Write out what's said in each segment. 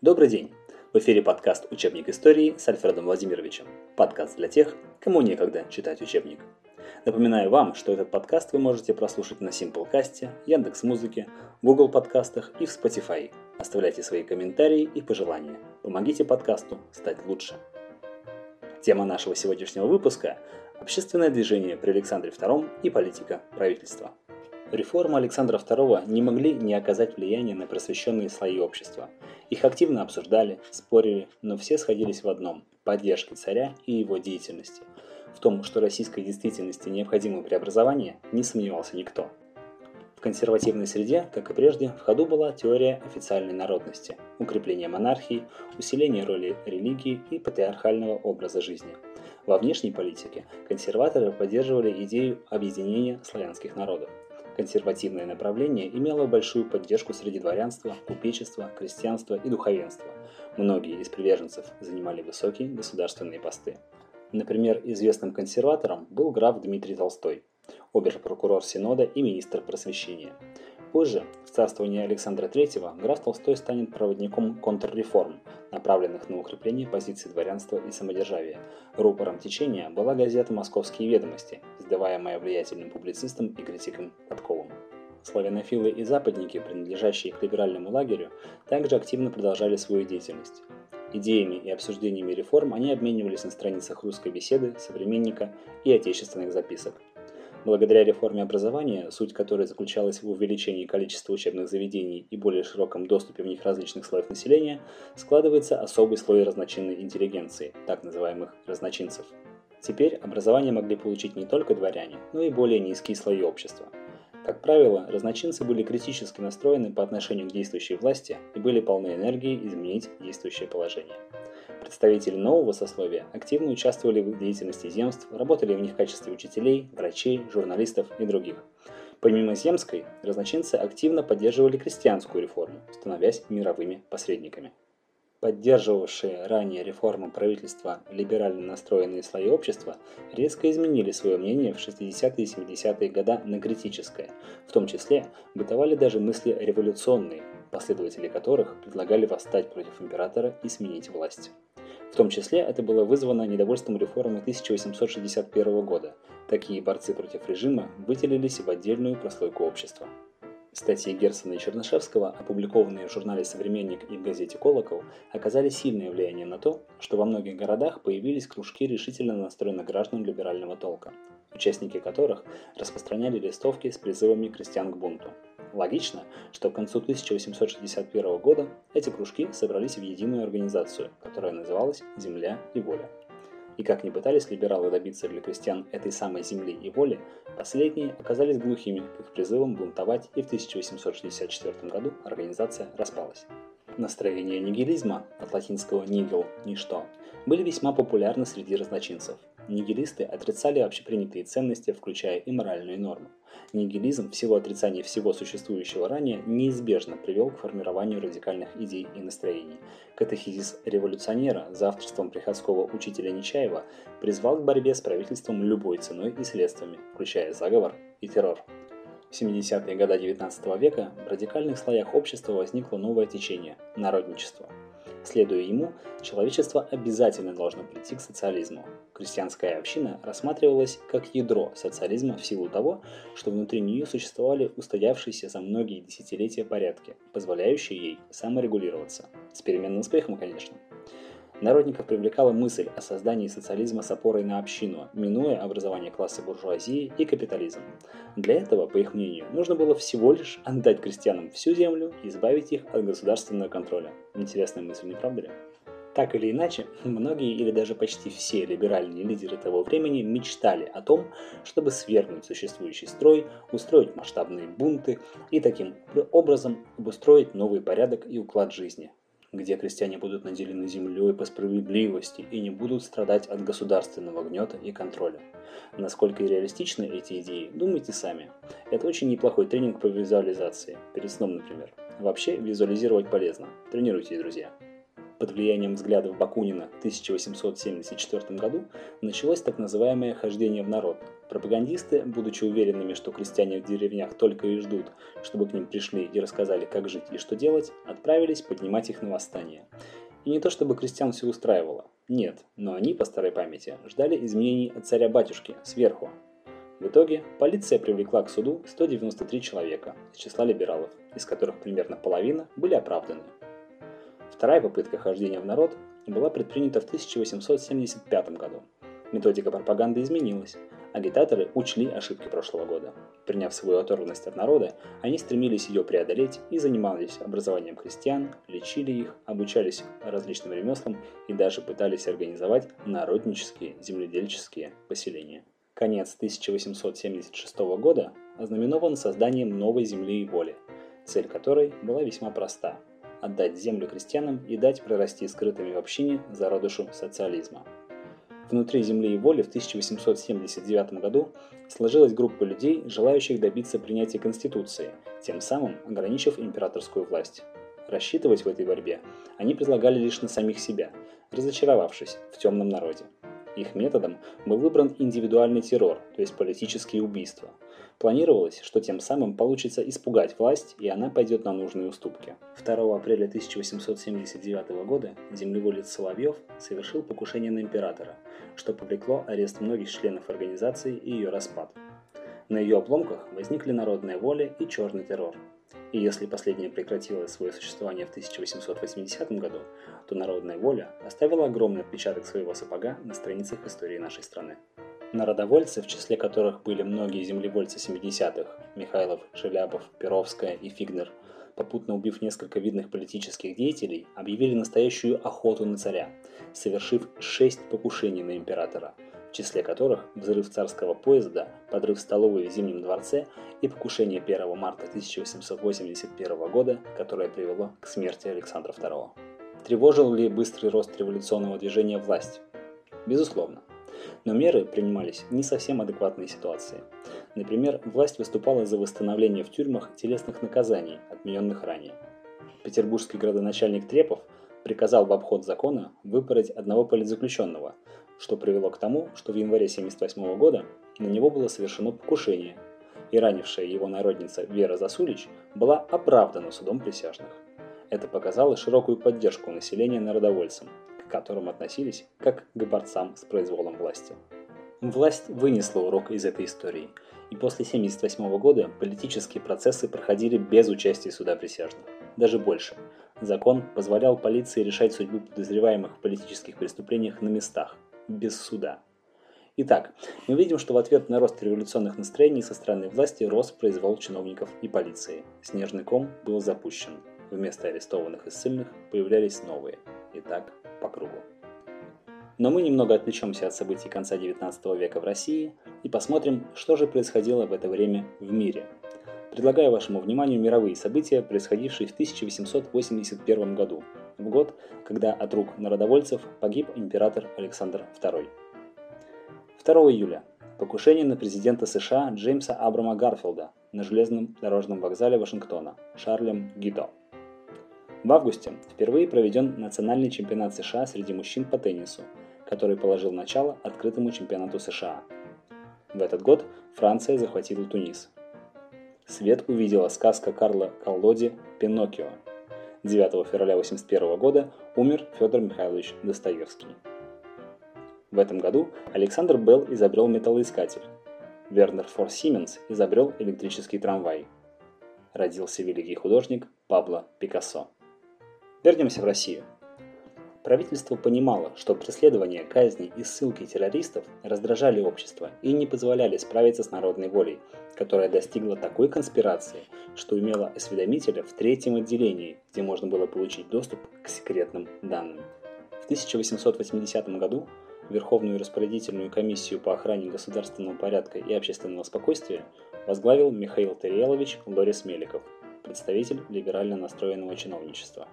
Добрый день! В эфире подкаст «Учебник истории» с Альфредом Владимировичем. Подкаст для тех, кому некогда читать учебник. Напоминаю вам, что этот подкаст вы можете прослушать на Simplecast, Яндекс.Музыке, Google подкастах и в Spotify. Оставляйте свои комментарии и пожелания. Помогите подкасту стать лучше. Тема нашего сегодняшнего выпуска – общественное движение при Александре II и политика правительства. Реформы Александра II не могли не оказать влияния на просвещенные слои общества. Их активно обсуждали, спорили, но все сходились в одном – поддержке царя и его деятельности. В том, что российской действительности необходимо преобразование, не сомневался никто. В консервативной среде, как и прежде, в ходу была теория официальной народности, укрепление монархии, усиление роли религии и патриархального образа жизни. Во внешней политике консерваторы поддерживали идею объединения славянских народов. Консервативное направление имело большую поддержку среди дворянства, купечества, крестьянства и духовенства. Многие из приверженцев занимали высокие государственные посты. Например, известным консерватором был граф Дмитрий Толстой, обер-прокурор Синода и министр просвещения. Позже, в царствовании Александра III, граф Толстой станет проводником контрреформ, направленных на укрепление позиций дворянства и самодержавия. Рупором течения была газета «Московские ведомости», издаваемая влиятельным публицистом и критиком Катковым. Славянофилы и западники, принадлежащие к либеральному лагерю, также активно продолжали свою деятельность. Идеями и обсуждениями реформ они обменивались на страницах русской беседы, современника и отечественных записок – Благодаря реформе образования, суть которой заключалась в увеличении количества учебных заведений и более широком доступе в них различных слоев населения, складывается особый слой разночинной интеллигенции, так называемых разночинцев. Теперь образование могли получить не только дворяне, но и более низкие слои общества. Как правило, разночинцы были критически настроены по отношению к действующей власти и были полны энергии изменить действующее положение. Представители нового сословия активно участвовали в деятельности земств, работали в них в качестве учителей, врачей, журналистов и других. Помимо земской, разночинцы активно поддерживали крестьянскую реформу, становясь мировыми посредниками. Поддерживавшие ранее реформы правительства либерально настроенные слои общества резко изменили свое мнение в 60-е и 70-е годы на критическое, в том числе бытовали даже мысли революционные, последователи которых предлагали восстать против императора и сменить власть. В том числе это было вызвано недовольством реформы 1861 года. Такие борцы против режима выделились в отдельную прослойку общества. Статьи Герцена и Чернышевского, опубликованные в журнале «Современник» и в газете «Колокол», оказали сильное влияние на то, что во многих городах появились кружки решительно настроенных граждан либерального толка, участники которых распространяли листовки с призывами крестьян к бунту. Логично, что к концу 1861 года эти кружки собрались в единую организацию, которая называлась «Земля и воля». И как ни пытались либералы добиться для крестьян этой самой земли и воли, последние оказались глухими к призывам бунтовать, и в 1864 году организация распалась. Настроения нигилизма, от латинского «нигил» – «ничто», были весьма популярны среди разночинцев. Нигилисты отрицали общепринятые ценности, включая и моральные нормы. Нигилизм в силу отрицания всего существующего ранее неизбежно привел к формированию радикальных идей и настроений. Катехизис революционера за авторством приходского учителя Нечаева призвал к борьбе с правительством любой ценой и средствами, включая заговор и террор. В 70-е годы XIX века в радикальных слоях общества возникло новое течение – народничество – Следуя ему, человечество обязательно должно прийти к социализму. Крестьянская община рассматривалась как ядро социализма в силу того, что внутри нее существовали устоявшиеся за многие десятилетия порядки, позволяющие ей саморегулироваться. С переменным успехом, конечно. Народников привлекала мысль о создании социализма с опорой на общину, минуя образование класса буржуазии и капитализм. Для этого, по их мнению, нужно было всего лишь отдать крестьянам всю землю и избавить их от государственного контроля. Интересная мысль, не правда ли? Так или иначе, многие или даже почти все либеральные лидеры того времени мечтали о том, чтобы свергнуть существующий строй, устроить масштабные бунты и таким образом обустроить новый порядок и уклад жизни, где крестьяне будут наделены землей по справедливости и не будут страдать от государственного гнета и контроля. Насколько реалистичны эти идеи, думайте сами. Это очень неплохой тренинг по визуализации, перед сном, например. Вообще, визуализировать полезно. Тренируйтесь, друзья. Под влиянием взглядов Бакунина в 1874 году началось так называемое «хождение в народ», Пропагандисты, будучи уверенными, что крестьяне в деревнях только и ждут, чтобы к ним пришли и рассказали, как жить и что делать, отправились поднимать их на восстание. И не то чтобы крестьян все устраивало, нет, но они, по старой памяти, ждали изменений от царя-батюшки, сверху. В итоге полиция привлекла к суду 193 человека из числа либералов, из которых примерно половина были оправданы. Вторая попытка хождения в народ была предпринята в 1875 году. Методика пропаганды изменилась, Агитаторы учли ошибки прошлого года. Приняв свою оторванность от народа, они стремились ее преодолеть и занимались образованием крестьян, лечили их, обучались различным ремеслам и даже пытались организовать народнические земледельческие поселения. Конец 1876 года ознаменован созданием новой земли и воли, цель которой была весьма проста – отдать землю крестьянам и дать прорасти скрытыми в общине зародышу социализма – Внутри земли и воли в 1879 году сложилась группа людей, желающих добиться принятия Конституции, тем самым ограничив императорскую власть. Рассчитывать в этой борьбе они предлагали лишь на самих себя, разочаровавшись в темном народе. Их методом был выбран индивидуальный террор, то есть политические убийства – Планировалось, что тем самым получится испугать власть, и она пойдет на нужные уступки. 2 апреля 1879 года землеволец Соловьев совершил покушение на императора, что повлекло арест многих членов организации и ее распад. На ее обломках возникли народная воля и черный террор. И если последняя прекратила свое существование в 1880 году, то народная воля оставила огромный отпечаток своего сапога на страницах истории нашей страны. Народовольцы, в числе которых были многие землевольцы 70-х – Михайлов, Шелябов, Перовская и Фигнер, попутно убив несколько видных политических деятелей, объявили настоящую охоту на царя, совершив шесть покушений на императора, числе которых взрыв царского поезда, подрыв столовой в Зимнем дворце и покушение 1 марта 1881 года, которое привело к смерти Александра II. Тревожил ли быстрый рост революционного движения власть? Безусловно. Но меры принимались не совсем адекватные ситуации. Например, власть выступала за восстановление в тюрьмах телесных наказаний, отмененных ранее. Петербургский градоначальник Трепов приказал в обход закона выпороть одного политзаключенного, что привело к тому, что в январе 1978 года на него было совершено покушение, и ранившая его народница Вера Засулич была оправдана судом присяжных. Это показало широкую поддержку населения народовольцам, к которым относились как к борцам с произволом власти. Власть вынесла урок из этой истории, и после 1978 года политические процессы проходили без участия суда присяжных. Даже больше. Закон позволял полиции решать судьбу подозреваемых в политических преступлениях на местах, без суда. Итак, мы видим, что в ответ на рост революционных настроений со стороны власти рос произвол чиновников и полиции. Снежный ком был запущен. Вместо арестованных и ссыльных появлялись новые. Итак, по кругу. Но мы немного отвлечемся от событий конца XIX века в России и посмотрим, что же происходило в это время в мире. Предлагаю вашему вниманию мировые события, происходившие в 1881 году, в год, когда от рук народовольцев погиб император Александр II. 2 июля. Покушение на президента США Джеймса Абрама Гарфилда на железном дорожном вокзале Вашингтона Шарлем Гидо. В августе впервые проведен национальный чемпионат США среди мужчин по теннису, который положил начало открытому чемпионату США. В этот год Франция захватила Тунис. Свет увидела сказка Карла Коллоди «Пиноккио». 9 февраля 1981 года умер Федор Михайлович Достоевский. В этом году Александр Белл изобрел металлоискатель. Вернер Фор Сименс изобрел электрический трамвай. Родился великий художник Пабло Пикассо. Вернемся в Россию. Правительство понимало, что преследование, казни и ссылки террористов раздражали общество и не позволяли справиться с народной волей, которая достигла такой конспирации, что имела осведомителя в третьем отделении, где можно было получить доступ к секретным данным. В 1880 году Верховную распорядительную комиссию по охране государственного порядка и общественного спокойствия возглавил Михаил Тариелович Лорис Меликов, представитель либерально настроенного чиновничества.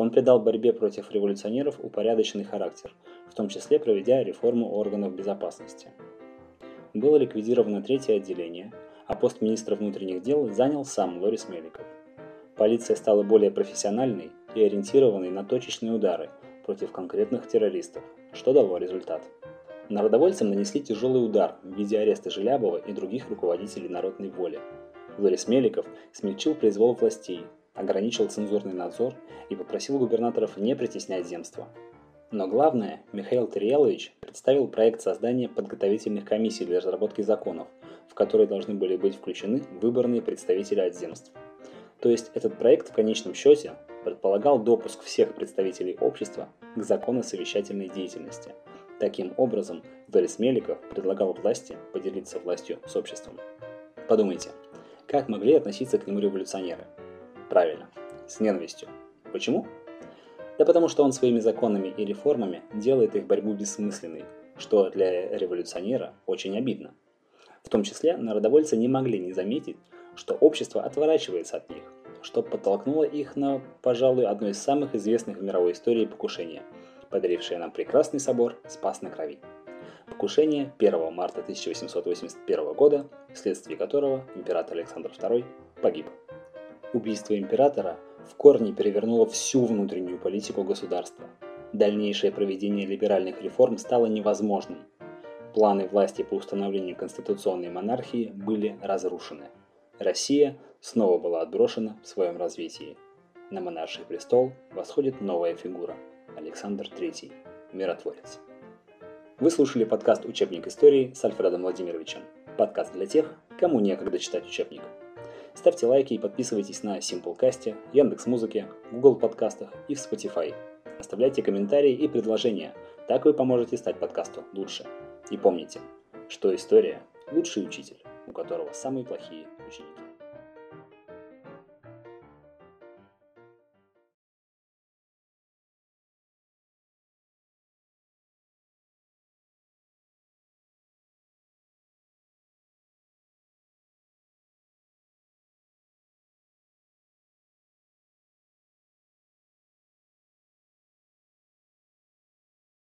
Он придал борьбе против революционеров упорядоченный характер, в том числе проведя реформу органов безопасности. Было ликвидировано третье отделение, а пост министра внутренних дел занял сам Лорис Меликов. Полиция стала более профессиональной и ориентированной на точечные удары против конкретных террористов, что дало результат. Народовольцам нанесли тяжелый удар в виде ареста Желябова и других руководителей народной воли. Ларис Меликов смягчил произвол властей, ограничил цензурный надзор и попросил губернаторов не притеснять земство. Но главное, Михаил Терьялович представил проект создания подготовительных комиссий для разработки законов, в которые должны были быть включены выборные представители от земств. То есть этот проект в конечном счете предполагал допуск всех представителей общества к законно-совещательной деятельности – Таким образом, Борис Меликов предлагал власти поделиться властью с обществом. Подумайте, как могли относиться к нему революционеры? Правильно, с ненавистью. Почему? Да потому что он своими законами и реформами делает их борьбу бессмысленной, что для революционера очень обидно. В том числе народовольцы не могли не заметить, что общество отворачивается от них, что подтолкнуло их на, пожалуй, одно из самых известных в мировой истории покушения – подарившее нам прекрасный собор «Спас на крови». Покушение 1 марта 1881 года, вследствие которого император Александр II погиб. Убийство императора в корне перевернуло всю внутреннюю политику государства. Дальнейшее проведение либеральных реформ стало невозможным. Планы власти по установлению конституционной монархии были разрушены. Россия снова была отброшена в своем развитии. На монарший престол восходит новая фигура – Александр III, миротворец. Вы слушали подкаст «Учебник истории» с Альфредом Владимировичем. Подкаст для тех, кому некогда читать учебник. Ставьте лайки и подписывайтесь на Simplecast, Яндекс.Музыке, Google подкастах и в Spotify. Оставляйте комментарии и предложения, так вы поможете стать подкасту лучше. И помните, что история – лучший учитель, у которого самые плохие ученики.